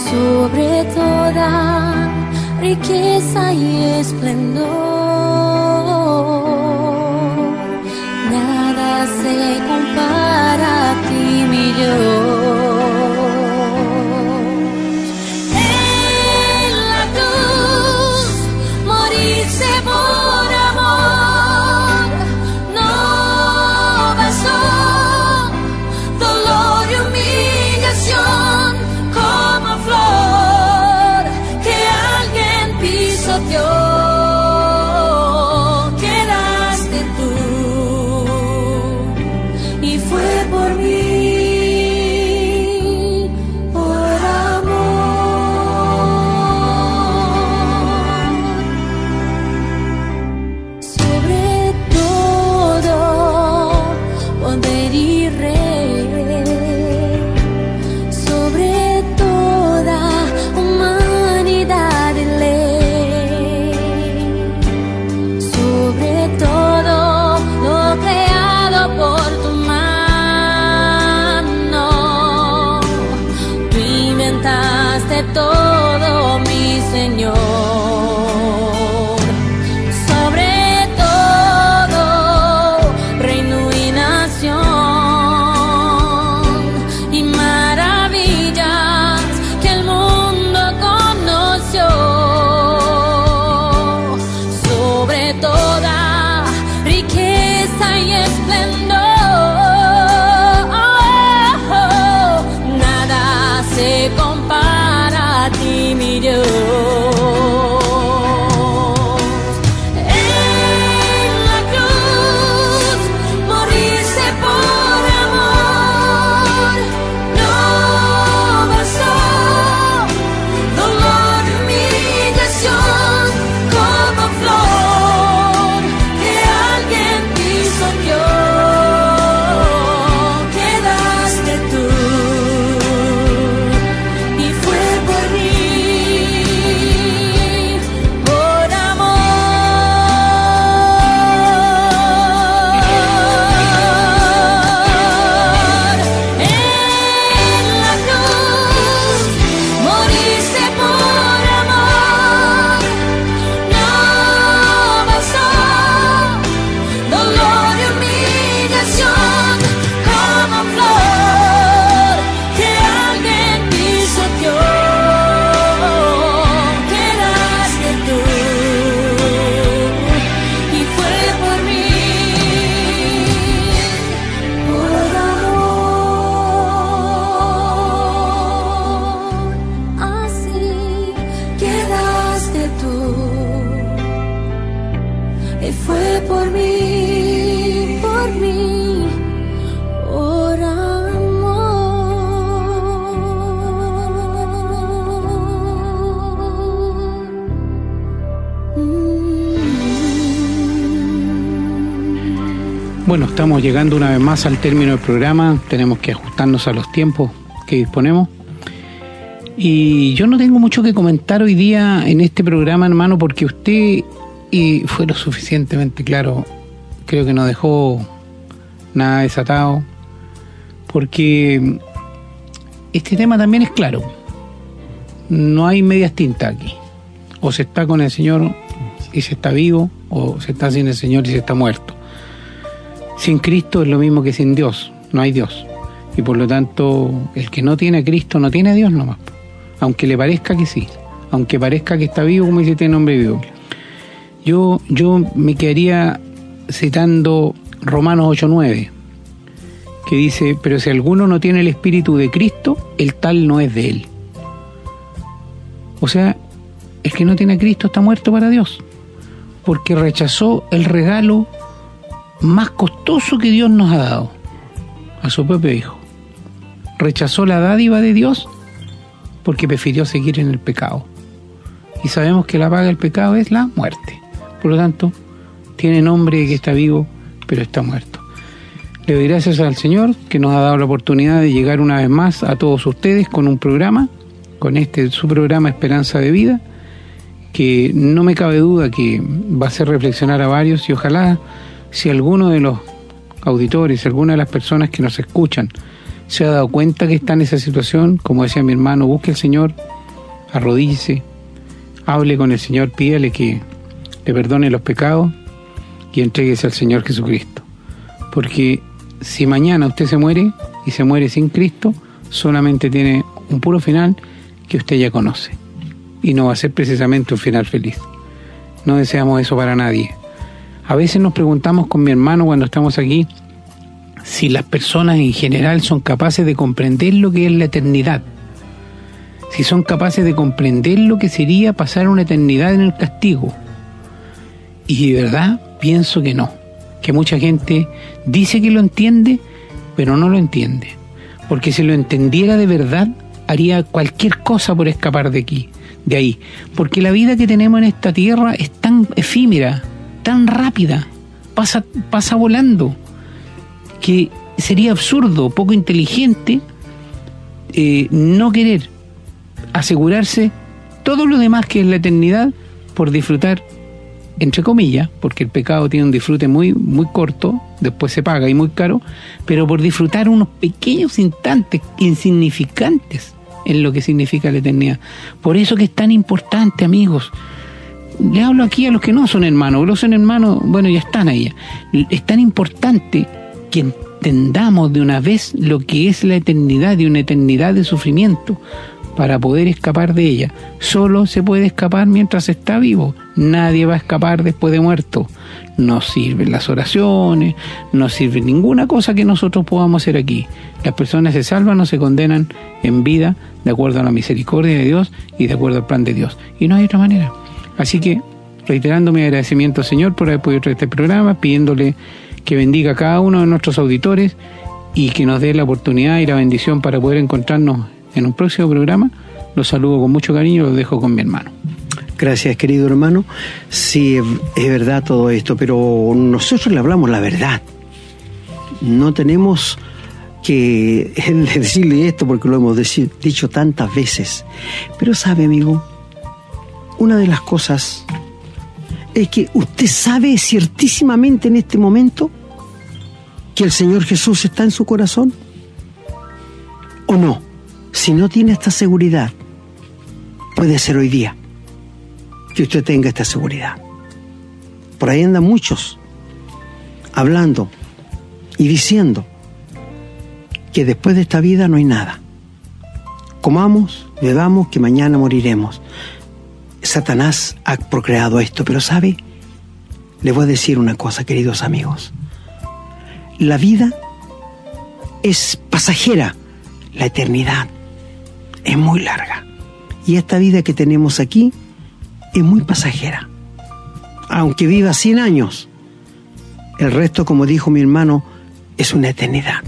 sobre toda riqueza y esplendor nada se compara a ti mi Dios Bueno, estamos llegando una vez más al término del programa. Tenemos que ajustarnos a los tiempos que disponemos. Y yo no tengo mucho que comentar hoy día en este programa, hermano, porque usted fue lo suficientemente claro. Creo que no dejó nada desatado. Porque este tema también es claro. No hay medias tintas aquí. O se está con el Señor y se está vivo, o se está sin el Señor y se está muerto. Sin Cristo es lo mismo que sin Dios. No hay Dios. Y por lo tanto, el que no tiene a Cristo no tiene a Dios nomás. Aunque le parezca que sí. Aunque parezca que está vivo, como dice este nombre vivo. Yo, yo me quedaría citando Romanos 8.9 que dice, pero si alguno no tiene el Espíritu de Cristo, el tal no es de él. O sea, el que no tiene a Cristo está muerto para Dios, porque rechazó el regalo más costoso que Dios nos ha dado, a su propio Hijo. Rechazó la dádiva de Dios porque prefirió seguir en el pecado. Y sabemos que la paga del pecado es la muerte. Por lo tanto, tiene nombre que está vivo, pero está muerto. Le doy gracias al Señor que nos ha dado la oportunidad de llegar una vez más a todos ustedes con un programa, con este su programa Esperanza de Vida, que no me cabe duda que va a hacer reflexionar a varios y ojalá si alguno de los auditores, alguna de las personas que nos escuchan se ha dado cuenta que está en esa situación, como decía mi hermano, busque al Señor, arrodíllese, hable con el Señor, pídale que le perdone los pecados y entréguese al Señor Jesucristo. Porque si mañana usted se muere y se muere sin Cristo, solamente tiene un puro final que usted ya conoce. Y no va a ser precisamente un final feliz. No deseamos eso para nadie. A veces nos preguntamos con mi hermano cuando estamos aquí si las personas en general son capaces de comprender lo que es la eternidad. Si son capaces de comprender lo que sería pasar una eternidad en el castigo. Y de verdad pienso que no. Que mucha gente dice que lo entiende, pero no lo entiende. Porque si lo entendiera de verdad, haría cualquier cosa por escapar de aquí, de ahí. Porque la vida que tenemos en esta tierra es tan efímera, tan rápida, pasa, pasa volando, que sería absurdo, poco inteligente, eh, no querer asegurarse todo lo demás que es la eternidad por disfrutar, entre comillas, porque el pecado tiene un disfrute muy, muy corto, después se paga y muy caro, pero por disfrutar unos pequeños instantes insignificantes en lo que significa la eternidad. Por eso que es tan importante, amigos. Le hablo aquí a los que no son hermanos, los son hermanos, bueno, ya están ahí. Es tan importante que entendamos de una vez lo que es la eternidad y una eternidad de sufrimiento para poder escapar de ella. Solo se puede escapar mientras está vivo. Nadie va a escapar después de muerto. No sirven las oraciones, no sirve ninguna cosa que nosotros podamos hacer aquí. Las personas se salvan o se condenan en vida de acuerdo a la misericordia de Dios y de acuerdo al plan de Dios. Y no hay otra manera. Así que, reiterando mi agradecimiento, Señor, por haber podido traer este programa, pidiéndole que bendiga a cada uno de nuestros auditores y que nos dé la oportunidad y la bendición para poder encontrarnos en un próximo programa. Los saludo con mucho cariño y los dejo con mi hermano. Gracias, querido hermano. Sí, es verdad todo esto, pero nosotros le hablamos la verdad. No tenemos que <laughs> decirle esto porque lo hemos dicho tantas veces. Pero sabe, amigo, una de las cosas es que usted sabe ciertísimamente en este momento que el Señor Jesús está en su corazón. ¿O no? Si no tiene esta seguridad, puede ser hoy día que usted tenga esta seguridad. Por ahí andan muchos hablando y diciendo que después de esta vida no hay nada. Comamos, bebamos, que mañana moriremos. Satanás ha procreado esto, pero ¿sabe? Le voy a decir una cosa, queridos amigos. La vida es pasajera, la eternidad es muy larga. Y esta vida que tenemos aquí es muy pasajera. Aunque viva 100 años, el resto, como dijo mi hermano, es una eternidad.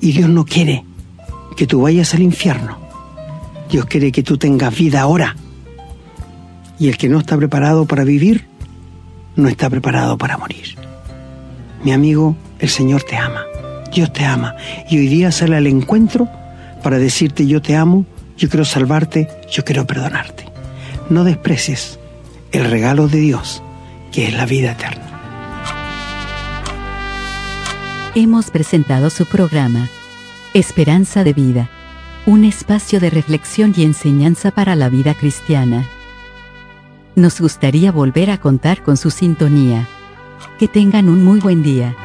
Y Dios no quiere que tú vayas al infierno. Dios quiere que tú tengas vida ahora. Y el que no está preparado para vivir, no está preparado para morir. Mi amigo, el Señor te ama. Dios te ama. Y hoy día sale al encuentro para decirte yo te amo yo quiero salvarte, yo quiero perdonarte. No desprecies el regalo de Dios, que es la vida eterna. Hemos presentado su programa, Esperanza de Vida, un espacio de reflexión y enseñanza para la vida cristiana. Nos gustaría volver a contar con su sintonía. Que tengan un muy buen día.